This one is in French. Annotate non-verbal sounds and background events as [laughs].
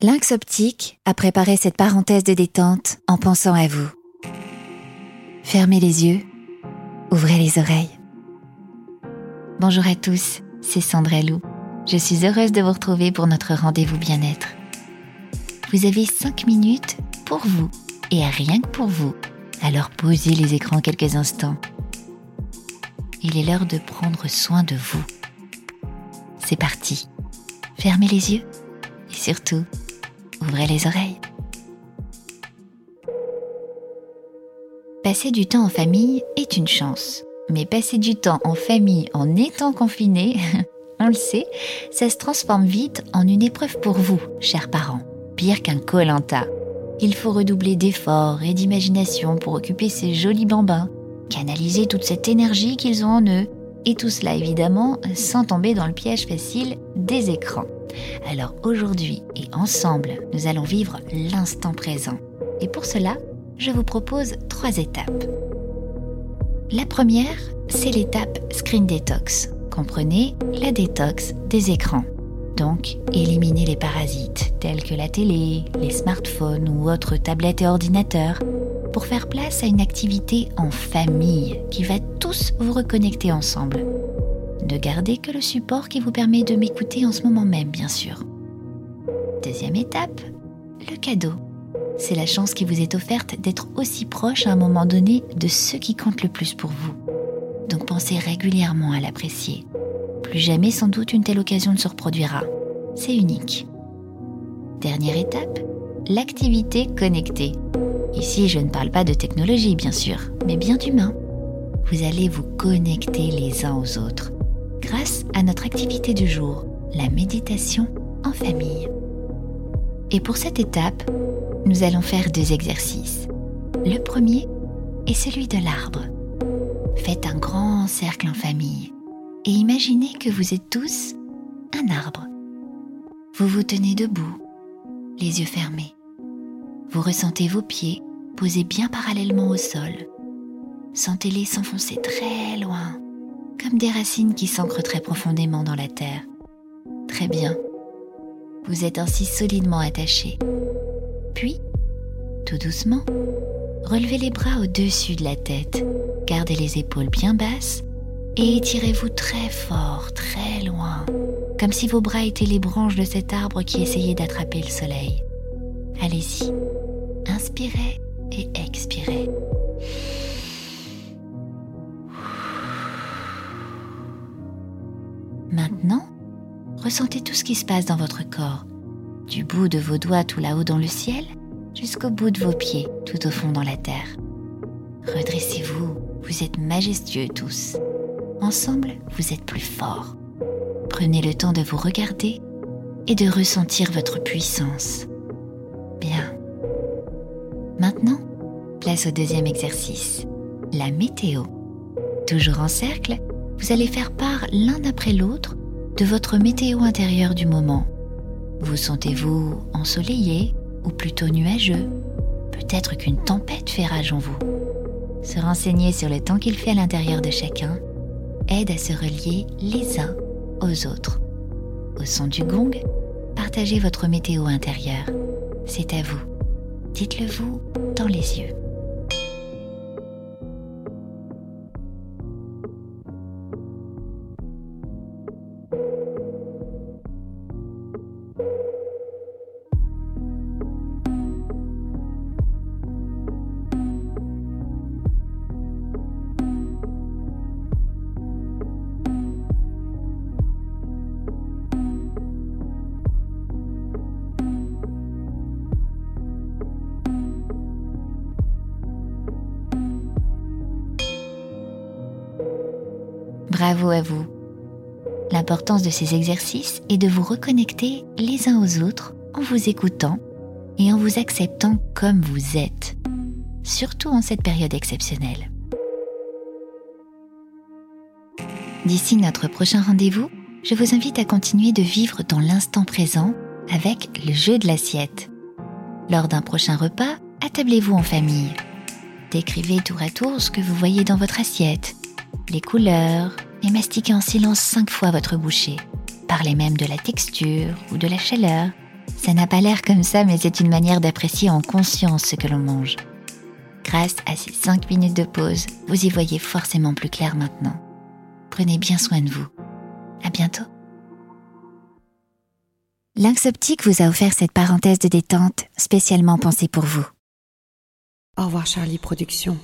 Lynx Optique a préparé cette parenthèse de détente en pensant à vous. Fermez les yeux, ouvrez les oreilles. Bonjour à tous, c'est Sandra Lou. Je suis heureuse de vous retrouver pour notre rendez-vous bien-être. Vous avez 5 minutes pour vous et rien que pour vous. Alors posez les écrans quelques instants. Il est l'heure de prendre soin de vous. C'est parti. Fermez les yeux et surtout, ouvrez les oreilles. Passer du temps en famille est une chance. Mais passer du temps en famille en étant confiné, [laughs] on le sait, ça se transforme vite en une épreuve pour vous, chers parents. Pire qu'un colanta. Il faut redoubler d'efforts et d'imagination pour occuper ces jolis bambins, canaliser toute cette énergie qu'ils ont en eux, et tout cela évidemment sans tomber dans le piège facile des écrans. Alors aujourd'hui et ensemble, nous allons vivre l'instant présent. Et pour cela, je vous propose trois étapes. La première, c'est l'étape Screen Detox. Comprenez la détox des écrans. Donc, éliminer les parasites tels que la télé, les smartphones ou autres tablettes et ordinateurs pour faire place à une activité en famille qui va tous vous reconnecter ensemble ne gardez que le support qui vous permet de m'écouter en ce moment même, bien sûr. Deuxième étape, le cadeau. C'est la chance qui vous est offerte d'être aussi proche à un moment donné de ceux qui comptent le plus pour vous. Donc pensez régulièrement à l'apprécier. Plus jamais sans doute une telle occasion ne se reproduira. C'est unique. Dernière étape, l'activité connectée. Ici, je ne parle pas de technologie, bien sûr, mais bien d'humain. Vous allez vous connecter les uns aux autres grâce à notre activité du jour, la méditation en famille. Et pour cette étape, nous allons faire deux exercices. Le premier est celui de l'arbre. Faites un grand cercle en famille et imaginez que vous êtes tous un arbre. Vous vous tenez debout, les yeux fermés. Vous ressentez vos pieds posés bien parallèlement au sol. Sentez-les s'enfoncer très loin comme des racines qui s'ancrent très profondément dans la terre. Très bien. Vous êtes ainsi solidement attaché. Puis, tout doucement, relevez les bras au-dessus de la tête, gardez les épaules bien basses et étirez-vous très fort, très loin, comme si vos bras étaient les branches de cet arbre qui essayait d'attraper le soleil. Allez-y, inspirez et expirez. Maintenant, ressentez tout ce qui se passe dans votre corps, du bout de vos doigts tout là-haut dans le ciel jusqu'au bout de vos pieds tout au fond dans la terre. Redressez-vous, vous êtes majestueux tous. Ensemble, vous êtes plus forts. Prenez le temps de vous regarder et de ressentir votre puissance. Bien. Maintenant, place au deuxième exercice, la météo. Toujours en cercle, vous allez faire part l'un après l'autre de votre météo intérieure du moment. Vous sentez-vous ensoleillé ou plutôt nuageux? Peut-être qu'une tempête fait rage en vous. Se renseigner sur le temps qu'il fait à l'intérieur de chacun aide à se relier les uns aux autres. Au son du gong, partagez votre météo intérieure. C'est à vous. Dites-le vous dans les yeux. Bravo à vous. L'importance de ces exercices est de vous reconnecter les uns aux autres en vous écoutant et en vous acceptant comme vous êtes, surtout en cette période exceptionnelle. D'ici notre prochain rendez-vous, je vous invite à continuer de vivre dans l'instant présent avec le jeu de l'assiette. Lors d'un prochain repas, attablez-vous en famille. Décrivez tour à tour ce que vous voyez dans votre assiette, les couleurs, et mastiquez en silence cinq fois votre bouchée. Parlez même de la texture ou de la chaleur Ça n'a pas l'air comme ça, mais c'est une manière d'apprécier en conscience ce que l'on mange. Grâce à ces 5 minutes de pause, vous y voyez forcément plus clair maintenant. Prenez bien soin de vous. À bientôt. Lynx Optique vous a offert cette parenthèse de détente spécialement pensée pour vous. Au revoir Charlie Productions.